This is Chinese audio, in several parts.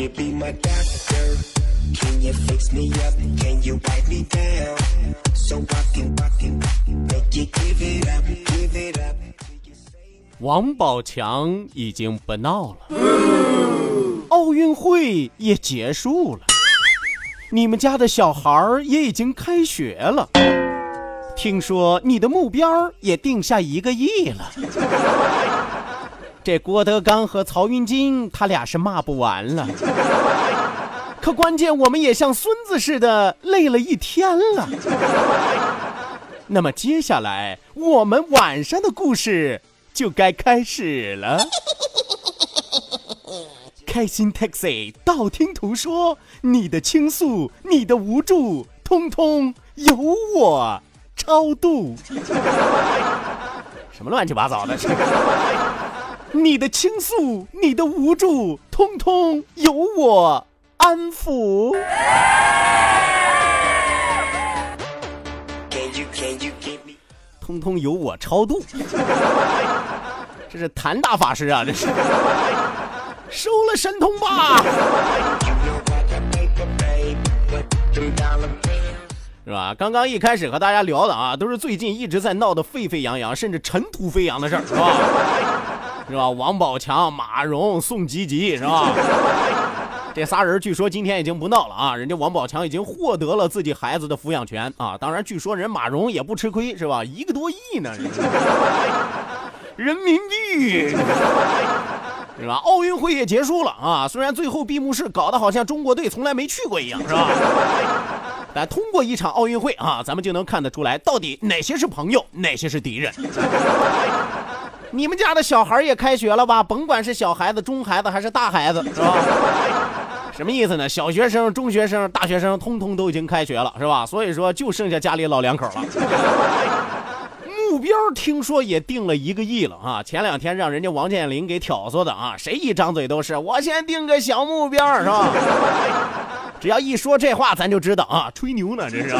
You be my doctor? Can you fix me up? Can you wipe me down? So I can, I can make you give it up, give it up. 王宝强已经不闹了，奥运会也结束了，你们家的小孩也已经开学了，听说你的目标也定下一个亿了。这郭德纲和曹云金，他俩是骂不完了。可关键，我们也像孙子似的累了一天了。那么接下来，我们晚上的故事就该开始了。开心 taxi，道听途说，你的倾诉，你的无助，通通由我超度。什么乱七八糟的？你的倾诉，你的无助，通通由我安抚。通通由我超度。这是谭大法师啊，这是收了神通吧？是吧？刚刚一开始和大家聊的啊，都是最近一直在闹得沸沸扬扬，甚至尘土飞扬的事儿，是吧？是吧？王宝强、马蓉、宋吉吉，是吧？这仨人据说今天已经不闹了啊！人家王宝强已经获得了自己孩子的抚养权啊！当然，据说人马蓉也不吃亏，是吧？一个多亿呢，人民币，是吧？奥运会也结束了啊！虽然最后闭幕式搞得好像中国队从来没去过一样，是吧？但通过一场奥运会啊，咱们就能看得出来，到底哪些是朋友，哪些是敌人。你们家的小孩也开学了吧？甭管是小孩子、中孩子还是大孩子，是吧？什么意思呢？小学生、中学生、大学生，通通都已经开学了，是吧？所以说，就剩下家里老两口了。目标听说也定了一个亿了啊！前两天让人家王健林给挑唆的啊，谁一张嘴都是我先定个小目标，是吧？只要一说这话，咱就知道啊，吹牛呢，这是。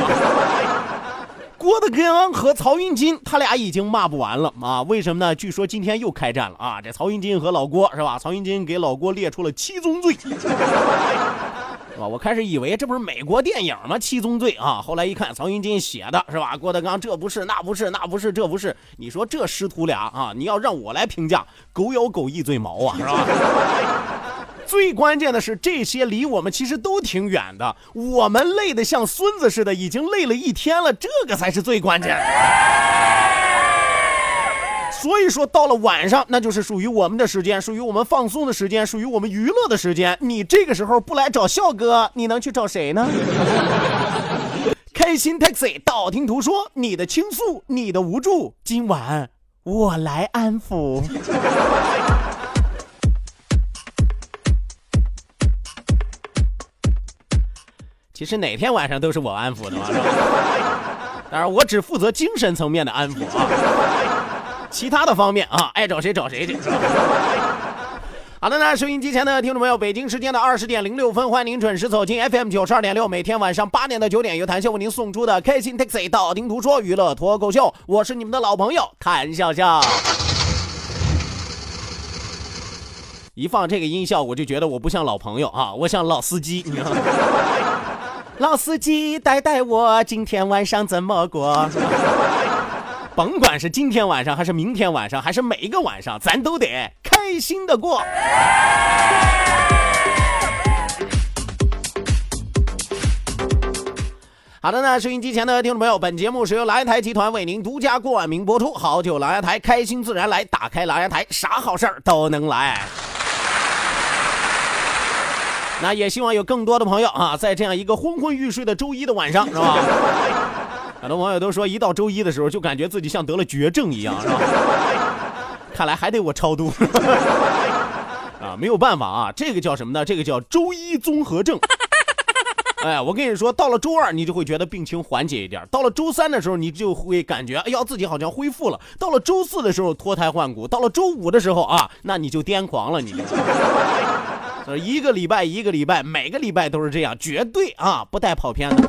郭德纲和曹云金，他俩已经骂不完了啊！为什么呢？据说今天又开战了啊！这曹云金和老郭是吧？曹云金给老郭列出了七宗罪，是吧？我开始以为这不是美国电影吗？七宗罪啊！后来一看，曹云金写的是吧？郭德纲这不是那不是那不是这不是？你说这师徒俩啊，你要让我来评价，狗咬狗一嘴毛啊，是吧？最关键的是，这些离我们其实都挺远的，我们累得像孙子似的，已经累了一天了，这个才是最关键。所以说，到了晚上，那就是属于我们的时间，属于我们放松的时间，属于我们娱乐的时间。你这个时候不来找笑哥，你能去找谁呢？开心 taxi，道听途说，你的倾诉，你的无助，今晚我来安抚。其实哪天晚上都是我安抚的嘛，是 吧当然我只负责精神层面的安抚啊，其他的方面啊，爱找谁找谁去。好的呢，收音机前的听众朋友，北京时间的二十点零六分，欢迎您准时走进 FM 九十二点六，每天晚上八点到九点由谭笑为您送出的开心 Taxi 道听途说娱乐脱口秀，我是你们的老朋友谭笑笑。一放这个音效，我就觉得我不像老朋友啊，我像老司机，老司机带带我今天晚上怎么过？甭管是今天晚上还是明天晚上还是每一个晚上咱都得开心的过。好的呢收音机前的听众朋友本节目是由狼牙台集团为您独家冠名播出。好酒狼牙台开心自然来打开狼牙台啥好事儿都能来。那也希望有更多的朋友啊，在这样一个昏昏欲睡的周一的晚上，是吧？很多网友都说，一到周一的时候，就感觉自己像得了绝症一样，是吧？看来还得我超度 啊，没有办法啊，这个叫什么呢？这个叫周一综合症。哎，我跟你说，到了周二你就会觉得病情缓解一点，到了周三的时候你就会感觉，哎呀，自己好像恢复了。到了周四的时候脱胎换骨，到了周五的时候啊，那你就癫狂了，你一个礼拜一个礼拜，每个礼拜都是这样，绝对啊不带跑偏的。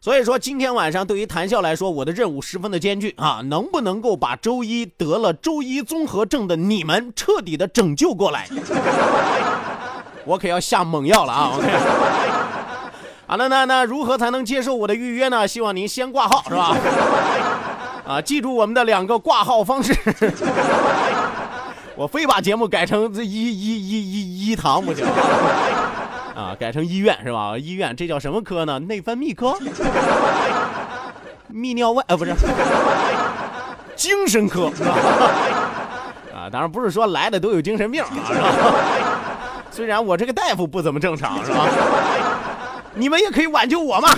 所以说，今天晚上对于谈笑来说，我的任务十分的艰巨啊！能不能够把周一得了周一综合症的你们彻底的拯救过来？我可要下猛药了啊！OK，好了，那那如何才能接受我的预约呢？希望您先挂号是吧？啊，记住我们的两个挂号方式。我非把节目改成这医医医医医堂不行啊，改成医院是吧？医院这叫什么科呢？内分泌科？泌尿外啊不是？精神科 啊？当然不是说来的都有精神病啊，是吧？虽然我这个大夫不怎么正常，是吧？你们也可以挽救我嘛。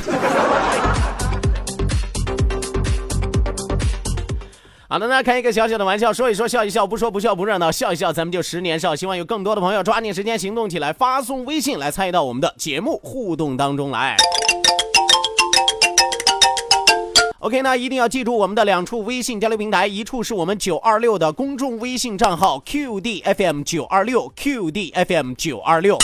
好的，那开一个小小的玩笑，说一说，笑一笑，不说不笑不热闹，笑一笑，咱们就十年少。希望有更多的朋友抓紧时间行动起来，发送微信来参与到我们的节目互动当中来。OK，那一定要记住我们的两处微信交流平台，一处是我们九二六的公众微信账号 QDFM 九二六 QDFM 九二六。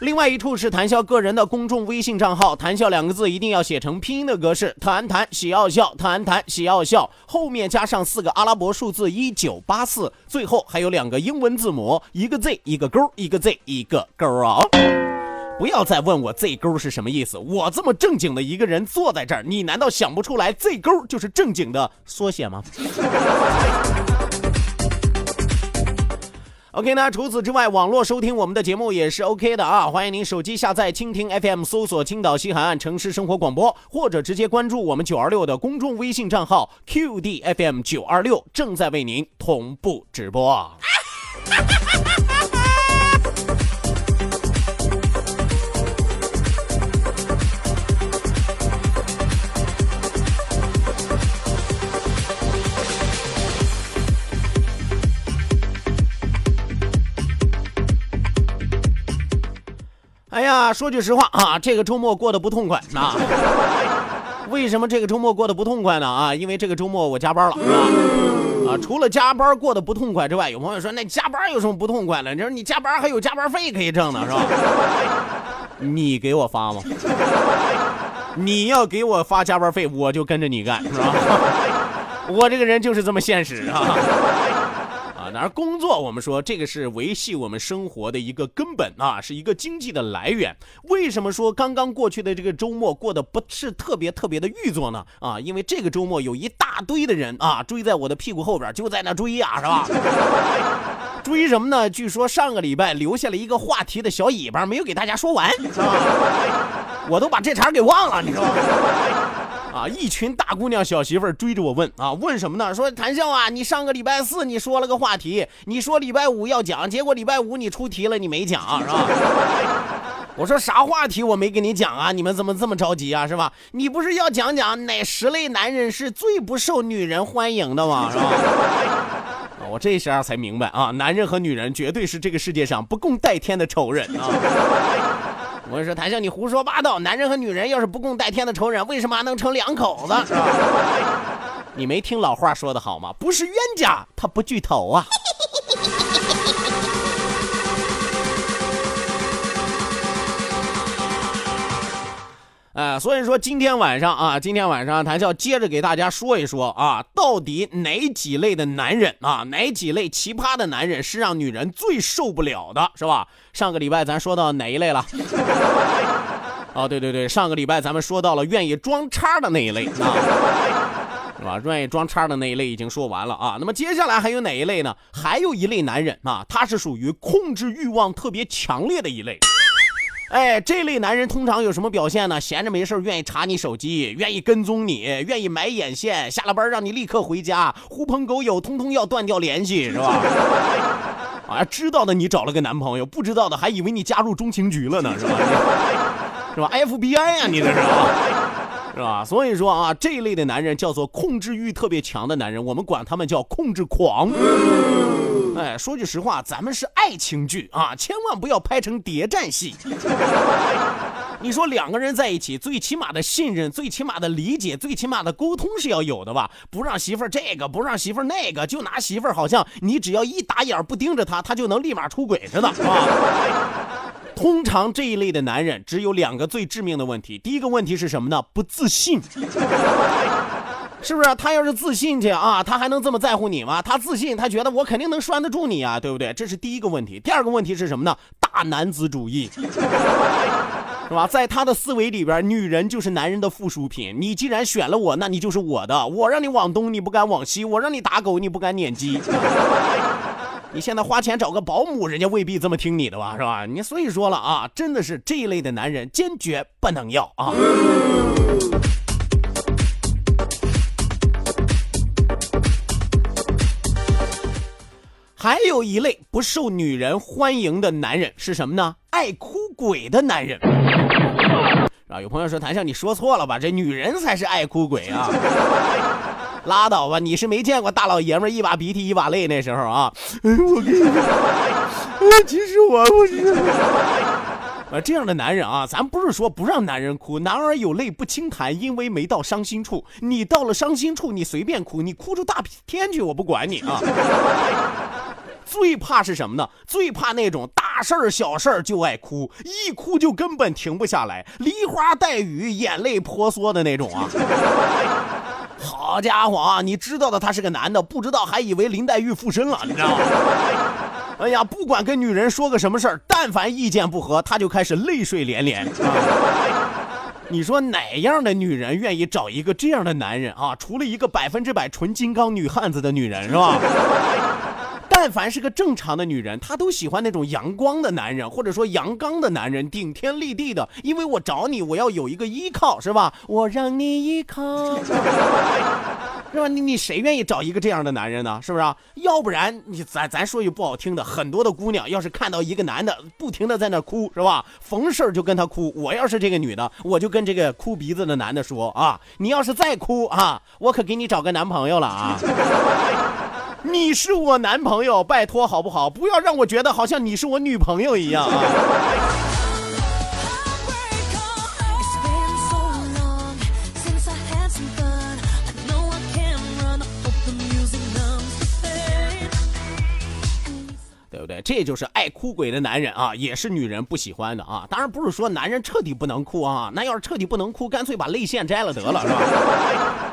另外一处是谈笑个人的公众微信账号，谈笑两个字一定要写成拼音的格式，谈谈喜奥笑，谈谈喜奥笑，后面加上四个阿拉伯数字一九八四，最后还有两个英文字母，一个 Z 一个勾，一个 Z 一个勾啊！不要再问我 Z 勾是什么意思，我这么正经的一个人坐在这儿，你难道想不出来 Z 勾就是正经的缩写吗？OK 那？除此之外，网络收听我们的节目也是 OK 的啊！欢迎您手机下载蜻蜓 FM，搜索青岛西海岸城市生活广播，或者直接关注我们九二六的公众微信账号 QDFM 九二六，正在为您同步直播。哈哈哈哈哈说句实话啊，这个周末过得不痛快啊。为什么这个周末过得不痛快呢？啊，因为这个周末我加班了啊。啊，除了加班过得不痛快之外，有朋友说那加班有什么不痛快的？你说你加班还有加班费可以挣呢，是吧？你给我发吗？你要给我发加班费，我就跟着你干，是吧？我这个人就是这么现实啊。而工作，我们说这个是维系我们生活的一个根本啊，是一个经济的来源。为什么说刚刚过去的这个周末过得不是特别特别的郁作呢？啊，因为这个周末有一大堆的人啊追在我的屁股后边，就在那追呀，是吧？追什么呢？据说上个礼拜留下了一个话题的小尾巴，没有给大家说完，我都把这茬给忘了，你知道吗？啊！一群大姑娘小媳妇儿追着我问啊，问什么呢？说谈笑啊，你上个礼拜四你说了个话题，你说礼拜五要讲，结果礼拜五你出题了，你没讲是吧？我说啥话题我没跟你讲啊？你们怎么这么着急啊？是吧？你不是要讲讲哪十类男人是最不受女人欢迎的吗？是吧？我这时候才明白啊，男人和女人绝对是这个世界上不共戴天的仇人啊！我说谭笑，你胡说八道！男人和女人要是不共戴天的仇人，为什么还能成两口子？你没听老话说的好吗？不是冤家，他不聚头啊！哎，所以说今天晚上啊，今天晚上谭笑接着给大家说一说啊，到底哪几类的男人啊，哪几类奇葩的男人是让女人最受不了的，是吧？上个礼拜咱说到哪一类了？哦，对对对，上个礼拜咱们说到了愿意装叉的那一类啊，是吧？愿意装叉的那一类已经说完了啊，那么接下来还有哪一类呢？还有一类男人啊，他是属于控制欲望特别强烈的一类。哎，这类男人通常有什么表现呢？闲着没事愿意查你手机，愿意跟踪你，愿意买眼线，下了班让你立刻回家，狐朋狗友通通要断掉联系，是吧？啊，知道的你找了个男朋友，不知道的还以为你加入中情局了呢，是吧？是吧？FBI 呀，你这是啊，是吧？所以说啊，这一类的男人叫做控制欲特别强的男人，我们管他们叫控制狂。哎，说句实话，咱们是爱情剧啊，千万不要拍成谍战戏。你说两个人在一起，最起码的信任，最起码的理解，最起码的沟通是要有的吧？不让媳妇儿这个，不让媳妇儿那个，就拿媳妇儿好像你只要一打眼不盯着她，她就能立马出轨似的啊。通常这一类的男人只有两个最致命的问题，第一个问题是什么呢？不自信。是不是他要是自信去啊，他还能这么在乎你吗？他自信，他觉得我肯定能拴得住你啊，对不对？这是第一个问题。第二个问题是什么呢？大男子主义，是吧？在他的思维里边，女人就是男人的附属品。你既然选了我，那你就是我的。我让你往东，你不敢往西；我让你打狗，你不敢撵鸡。你现在花钱找个保姆，人家未必这么听你的吧？是吧？你所以说了啊，真的是这一类的男人，坚决不能要啊。还有一类不受女人欢迎的男人是什么呢？爱哭鬼的男人。啊，有朋友说谭笑，你说错了吧？这女人才是爱哭鬼啊！拉倒吧，你是没见过大老爷们一把鼻涕一把泪那时候啊！哎我跟你说，其实我不是啊，这样的男人啊，咱不是说不让男人哭，男儿有泪不轻弹，因为没到伤心处。你到了伤心处，你随便哭，你哭出大天去，我不管你啊！最怕是什么呢？最怕那种大事儿、小事儿就爱哭，一哭就根本停不下来，梨花带雨、眼泪婆娑的那种啊！好家伙啊！你知道的，他是个男的，不知道还以为林黛玉附身了，你知道吗？哎呀，不管跟女人说个什么事儿，但凡意见不合，他就开始泪水连连。你说哪样的女人愿意找一个这样的男人啊？除了一个百分之百纯金刚女汉子的女人，是吧？但凡是个正常的女人，她都喜欢那种阳光的男人，或者说阳刚的男人，顶天立地的。因为我找你，我要有一个依靠，是吧？我让你依靠，是吧？你你谁愿意找一个这样的男人呢？是不是？要不然你咱咱说句不好听的，很多的姑娘要是看到一个男的不停的在那哭，是吧？逢事就跟他哭。我要是这个女的，我就跟这个哭鼻子的男的说啊，你要是再哭啊，我可给你找个男朋友了啊。你是我男朋友，拜托好不好？不要让我觉得好像你是我女朋友一样啊！对不对？这就是爱哭鬼的男人啊，也是女人不喜欢的啊。当然不是说男人彻底不能哭啊，那要是彻底不能哭，干脆把泪腺摘了得了，是吧？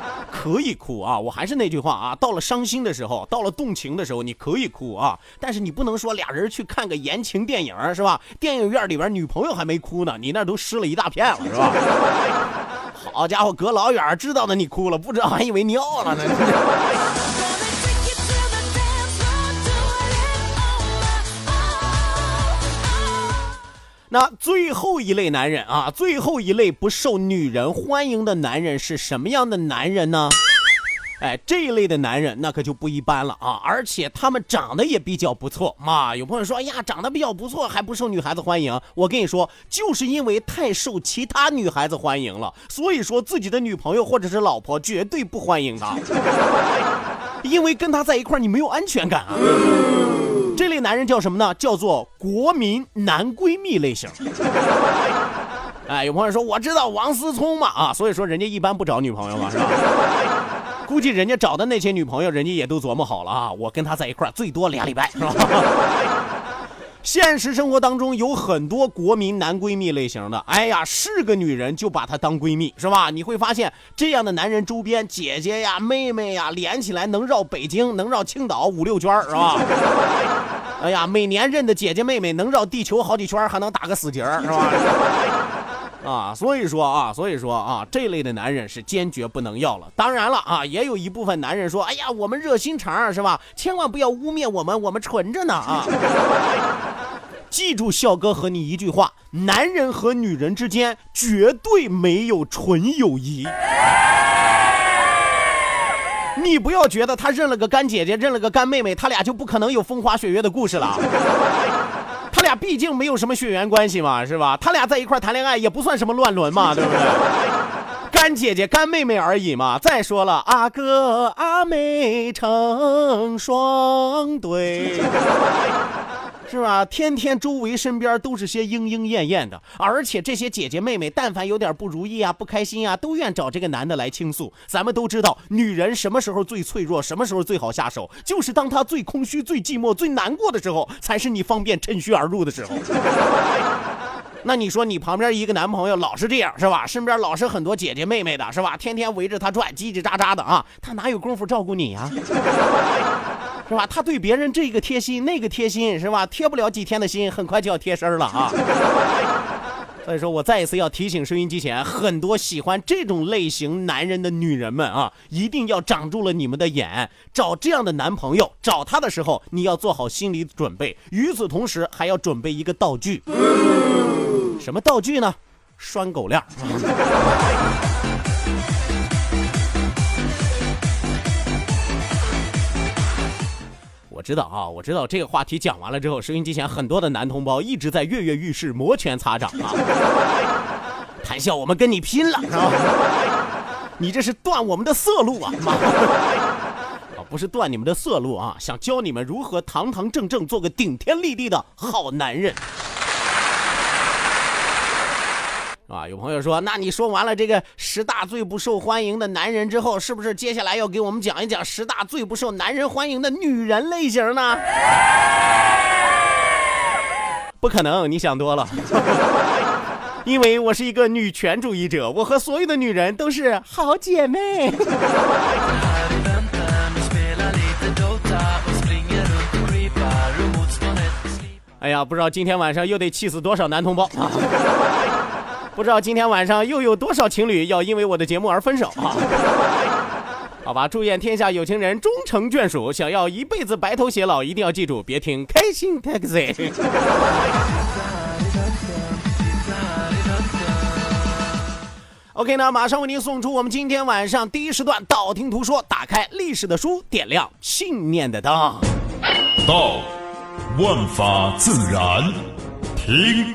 可以哭啊！我还是那句话啊，到了伤心的时候，到了动情的时候，你可以哭啊，但是你不能说俩人去看个言情电影是吧？电影院里边女朋友还没哭呢，你那都湿了一大片了是吧？好家伙，隔老远知道的你哭了，不知道还以为尿了呢。那最后一类男人啊，最后一类不受女人欢迎的男人是什么样的男人呢？哎，这一类的男人那可就不一般了啊，而且他们长得也比较不错嘛。有朋友说，哎呀，长得比较不错还不受女孩子欢迎？我跟你说，就是因为太受其他女孩子欢迎了，所以说自己的女朋友或者是老婆绝对不欢迎他，因为跟他在一块你没有安全感啊。这类男人叫什么呢？叫做国民男闺蜜类型。哎，有朋友说我知道王思聪嘛啊，所以说人家一般不找女朋友嘛，是吧？估计人家找的那些女朋友，人家也都琢磨好了啊，我跟他在一块最多俩礼拜，是吧？现实生活当中有很多国民男闺蜜类型的，哎呀，是个女人就把她当闺蜜，是吧？你会发现这样的男人周边，姐姐呀、妹妹呀，连起来能绕北京、能绕青岛五六圈，是吧？哎呀，每年认的姐姐妹妹能绕地球好几圈，还能打个死结，是吧？啊，所以说啊，所以说啊，这类的男人是坚决不能要了。当然了啊，也有一部分男人说，哎呀，我们热心肠是吧？千万不要污蔑我们，我们纯着呢啊。记住笑哥和你一句话：男人和女人之间绝对没有纯友谊。你不要觉得他认了个干姐姐，认了个干妹妹，他俩就不可能有风花雪月的故事了。他俩毕竟没有什么血缘关系嘛，是吧？他俩在一块谈恋爱也不算什么乱伦嘛，对不对？干姐姐、干妹妹而已嘛。再说了，阿哥阿妹成双对。是吧？天天周围身边都是些莺莺燕燕的，而且这些姐姐妹妹，但凡有点不如意啊、不开心啊，都愿找这个男的来倾诉。咱们都知道，女人什么时候最脆弱，什么时候最好下手，就是当她最空虚、最寂寞、最难过的时候，才是你方便趁虚而入的时候。那你说你旁边一个男朋友老是这样，是吧？身边老是很多姐姐妹妹的，是吧？天天围着他转，叽叽喳喳的啊，他哪有功夫照顾你呀？是吧？他对别人这个贴心那个贴心，是吧？贴不了几天的心，很快就要贴身了啊！所以说我再一次要提醒收音机前很多喜欢这种类型男人的女人们啊，一定要长住了你们的眼，找这样的男朋友，找他的时候你要做好心理准备，与此同时还要准备一个道具，什么道具呢？拴狗链。知道啊，我知道这个话题讲完了之后，收音机前很多的男同胞一直在跃跃欲试、摩拳擦掌啊！谈笑，我们跟你拼了，啊？你这是断我们的色路啊！妈 啊，不是断你们的色路啊，想教你们如何堂堂正正做个顶天立地的好男人。啊，有朋友说，那你说完了这个十大最不受欢迎的男人之后，是不是接下来要给我们讲一讲十大最不受男人欢迎的女人类型呢？不可能，你想多了。因为我是一个女权主义者，我和所有的女人都是好姐妹。哎呀，不知道今天晚上又得气死多少男同胞啊！不知道今天晚上又有多少情侣要因为我的节目而分手啊？好吧，祝愿天下有情人终成眷属。想要一辈子白头偕老，一定要记住，别听开心 taxi。OK 呢，马上为您送出我们今天晚上第一时段道听途说，打开历史的书，点亮信念的灯。道，万法自然；听，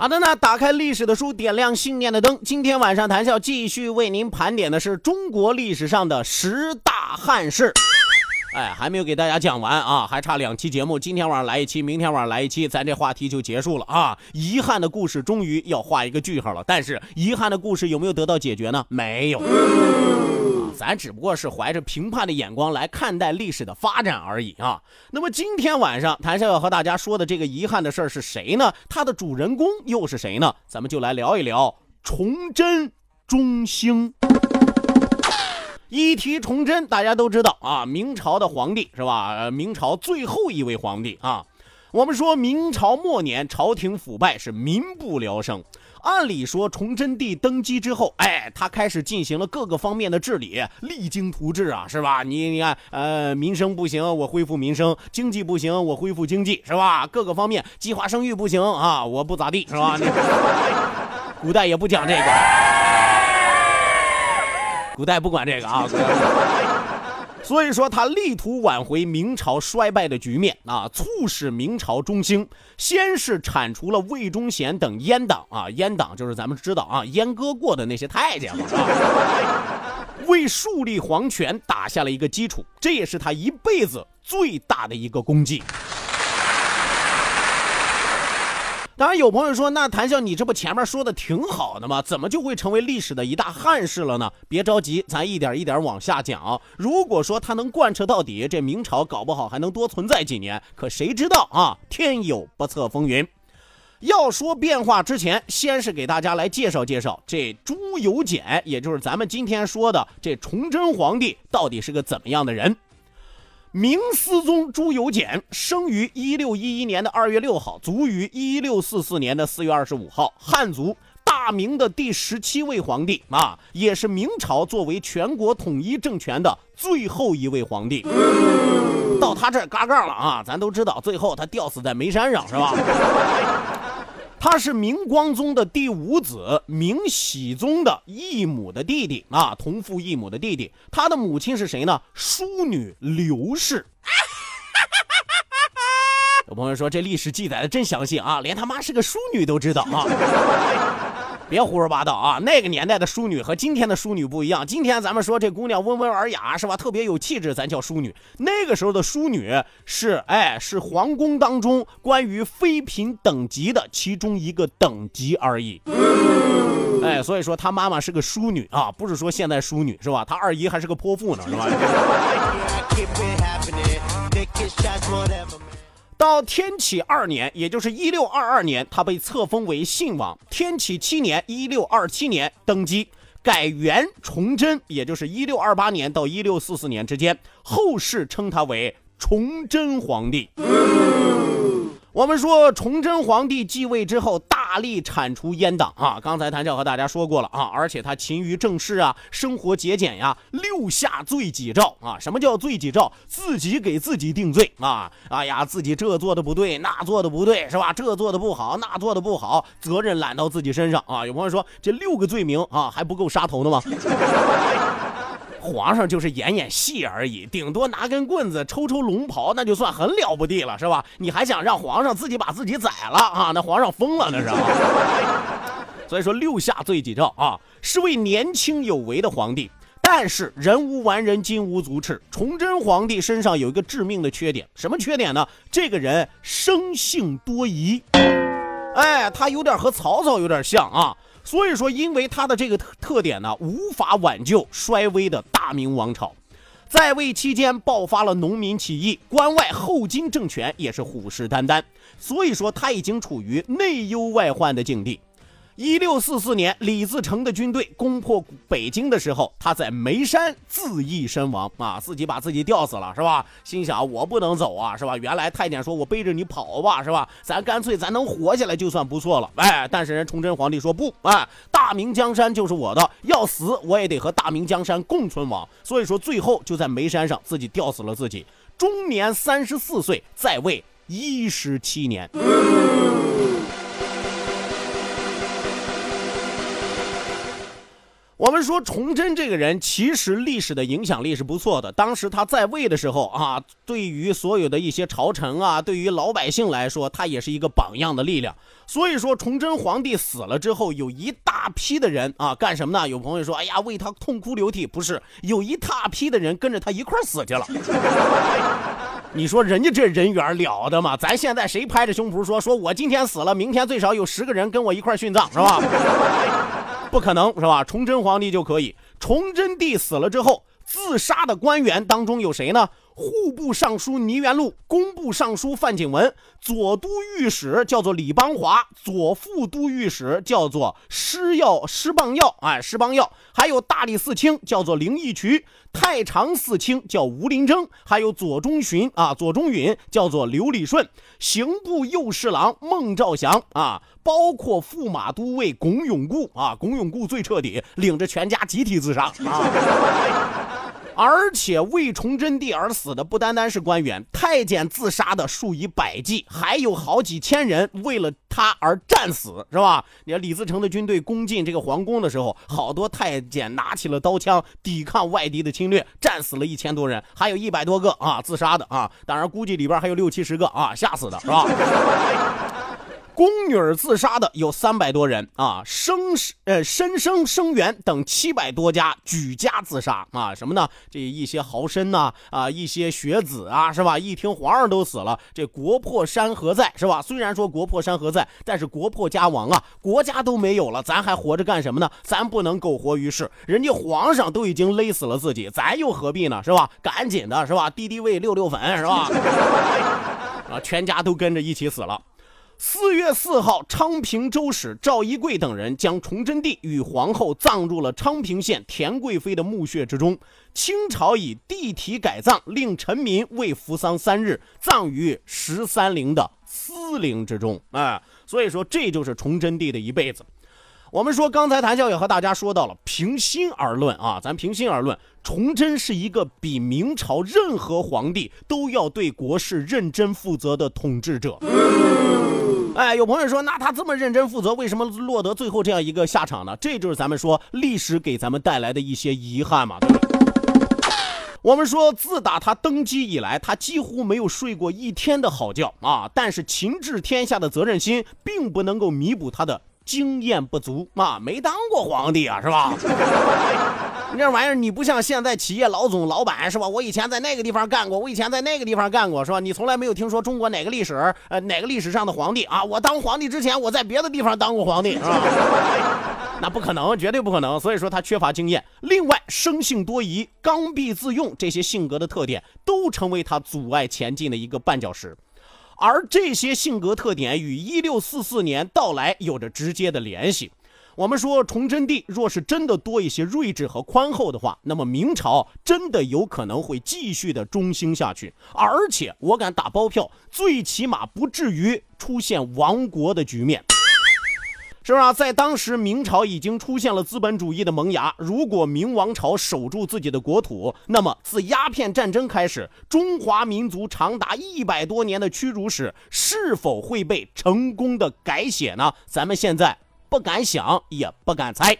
好的呢，打开历史的书，点亮信念的灯。今天晚上谈笑继续为您盘点的是中国历史上的十大汉室。哎，还没有给大家讲完啊，还差两期节目。今天晚上来一期，明天晚上来一期，咱这话题就结束了啊。遗憾的故事终于要画一个句号了，但是遗憾的故事有没有得到解决呢？没有。咱只不过是怀着评判的眼光来看待历史的发展而已啊。那么今天晚上谭笑要和大家说的这个遗憾的事儿是谁呢？他的主人公又是谁呢？咱们就来聊一聊崇祯中兴。一提崇祯，大家都知道啊，明朝的皇帝是吧？明朝最后一位皇帝啊。我们说明朝末年，朝廷腐败是民不聊生。按理说，崇祯帝登基之后，哎，他开始进行了各个方面的治理，励精图治啊，是吧？你你看，呃，民生不行，我恢复民生；经济不行，我恢复经济，是吧？各个方面，计划生育不行啊，我不咋地，是吧？你古代也不讲这个。古代不管这个啊，所以说他力图挽回明朝衰败的局面啊，促使明朝中兴。先是铲除了魏忠贤等阉党啊，阉党就是咱们知道啊，阉割过的那些太监嘛，啊，为树立皇权打下了一个基础，这也是他一辈子最大的一个功绩。当然，有朋友说：“那谭笑，你这不前面说的挺好的吗？怎么就会成为历史的一大憾事了呢？”别着急，咱一点一点往下讲。如果说他能贯彻到底，这明朝搞不好还能多存在几年。可谁知道啊？天有不测风云。要说变化之前，先是给大家来介绍介绍这朱由检，也就是咱们今天说的这崇祯皇帝到底是个怎么样的人。明思宗朱由检生于一六一一年的二月六号，卒于一六四四年的四月二十五号，汉族。大明的第十七位皇帝啊，也是明朝作为全国统一政权的最后一位皇帝。到他这儿嘎杠了啊！咱都知道，最后他吊死在煤山上，是吧？他是明光宗的第五子，明熹宗的异母的弟弟啊，同父异母的弟弟。他的母亲是谁呢？淑女刘氏。有朋友说这历史记载的真详细啊，连他妈是个淑女都知道啊！别胡说八道啊！那个年代的淑女和今天的淑女不一样。今天咱们说这姑娘温文尔雅是吧？特别有气质，咱叫淑女。那个时候的淑女是哎，是皇宫当中关于妃嫔等级的其中一个等级而已。哎，所以说她妈妈是个淑女啊，不是说现在淑女是吧？她二姨还是个泼妇呢是吧？到天启二年，也就是一六二二年，他被册封为信王。天启七年，一六二七年登基，改元崇祯，也就是一六二八年到一六四四年之间，后世称他为崇祯皇帝。我们说崇祯皇帝继位之后，大力铲除阉党啊！刚才谭笑和大家说过了啊，而且他勤于政事啊，生活节俭呀，六下罪己诏啊！什么叫罪己诏？自己给自己定罪啊！哎呀，自己这做的不对，那做的不对，是吧？这做的不好，那做的不好，责任揽到自己身上啊！有朋友说这六个罪名啊，还不够杀头的吗？皇上就是演演戏而已，顶多拿根棍子抽抽龙袍，那就算很了不地了，是吧？你还想让皇上自己把自己宰了啊？那皇上疯了，那是。所以说六下罪己诏啊，是位年轻有为的皇帝，但是人无完人，金无足赤。崇祯皇帝身上有一个致命的缺点，什么缺点呢？这个人生性多疑，哎，他有点和曹操有点像啊。所以说，因为他的这个特特点呢，无法挽救衰微的大明王朝。在位期间爆发了农民起义，关外后金政权也是虎视眈眈。所以说，他已经处于内忧外患的境地。一六四四年，李自成的军队攻破北京的时候，他在眉山自缢身亡啊，自己把自己吊死了，是吧？心想我不能走啊，是吧？原来太监说我背着你跑吧，是吧？咱干脆咱能活下来就算不错了。哎，但是人崇祯皇帝说不，哎，大明江山就是我的，要死我也得和大明江山共存亡。所以说，最后就在眉山上自己吊死了自己，终年三十四岁，在位一十七年。我们说崇祯这个人，其实历史的影响力是不错的。当时他在位的时候啊，对于所有的一些朝臣啊，对于老百姓来说，他也是一个榜样的力量。所以说，崇祯皇帝死了之后，有一大批的人啊，干什么呢？有朋友说，哎呀，为他痛哭流涕，不是，有一大批的人跟着他一块死去了。你说人家这人缘了得吗？咱现在谁拍着胸脯说，说我今天死了，明天最少有十个人跟我一块殉葬，是吧？不可能是吧？崇祯皇帝就可以。崇祯帝死了之后，自杀的官员当中有谁呢？户部尚书倪元禄，工部尚书范景文，左都御史叫做李邦华，左副都御史叫做施耀施邦耀，哎，施邦耀，还有大理寺卿叫做林义渠，太常寺卿叫吴林征，还有左中巡啊，左中允叫做刘礼顺，刑部右侍郎孟兆祥啊，包括驸马都尉龚永固啊，龚永固最彻底，领着全家集体自杀。啊。而且为崇祯帝而死的不单单是官员，太监自杀的数以百计，还有好几千人为了他而战死，是吧？你看李自成的军队攻进这个皇宫的时候，好多太监拿起了刀枪抵抗外敌的侵略，战死了一千多人，还有一百多个啊自杀的啊，当然估计里边还有六七十个啊吓死的，是吧？宫女自杀的有三百多人啊，生呃申生生源等七百多家举家自杀啊，什么呢？这一些豪绅呐啊，一些学子啊，是吧？一听皇上都死了，这国破山河在，是吧？虽然说国破山河在，但是国破家亡啊，国家都没有了，咱还活着干什么呢？咱不能苟活于世，人家皇上都已经勒死了自己，咱又何必呢？是吧？赶紧的，是吧？敌敌畏，六六粉，是吧？啊，全家都跟着一起死了。四月四号，昌平州使赵一贵等人将崇祯帝与皇后葬入了昌平县田贵妃的墓穴之中。清朝以地体改葬，令臣民为服丧三日，葬于十三陵的私陵之中。哎，所以说这就是崇祯帝的一辈子。我们说，刚才谭笑也和大家说到了，平心而论啊，咱平心而论，崇祯是一个比明朝任何皇帝都要对国事认真负责的统治者。哎，有朋友说，那他这么认真负责，为什么落得最后这样一个下场呢？这就是咱们说历史给咱们带来的一些遗憾嘛。对我们说，自打他登基以来，他几乎没有睡过一天的好觉啊。但是秦治天下的责任心，并不能够弥补他的经验不足啊，没当过皇帝啊，是吧？你这玩意儿，你不像现在企业老总、老板是吧？我以前在那个地方干过，我以前在那个地方干过是吧？你从来没有听说中国哪个历史，呃，哪个历史上的皇帝啊？我当皇帝之前，我在别的地方当过皇帝，是吧？那不可能，绝对不可能。所以说他缺乏经验。另外，生性多疑、刚愎自用这些性格的特点，都成为他阻碍前进的一个绊脚石。而这些性格特点与一六四四年到来有着直接的联系。我们说，崇祯帝若是真的多一些睿智和宽厚的话，那么明朝真的有可能会继续的中兴下去，而且我敢打包票，最起码不至于出现亡国的局面。是不是啊？在当时，明朝已经出现了资本主义的萌芽。如果明王朝守住自己的国土，那么自鸦片战争开始，中华民族长达一百多年的屈辱史是否会被成功的改写呢？咱们现在。不敢想，也不敢猜，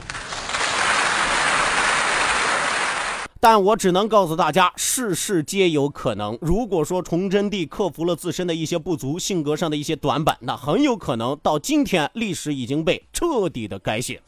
但我只能告诉大家，事事皆有可能。如果说崇祯帝克服了自身的一些不足，性格上的一些短板，那很有可能到今天，历史已经被彻底的改写。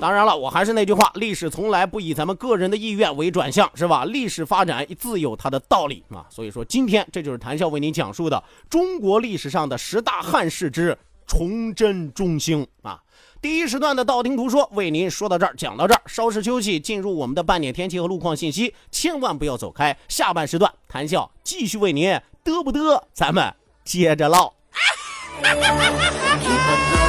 当然了，我还是那句话，历史从来不以咱们个人的意愿为转向，是吧？历史发展自有它的道理啊。所以说，今天这就是谈笑为您讲述的中国历史上的十大汉室之。崇祯中兴啊！第一时段的道听途说为您说到这儿，讲到这儿，稍事休息，进入我们的半点天气和路况信息，千万不要走开。下半时段谈笑继续为您嘚不嘚，咱们接着唠。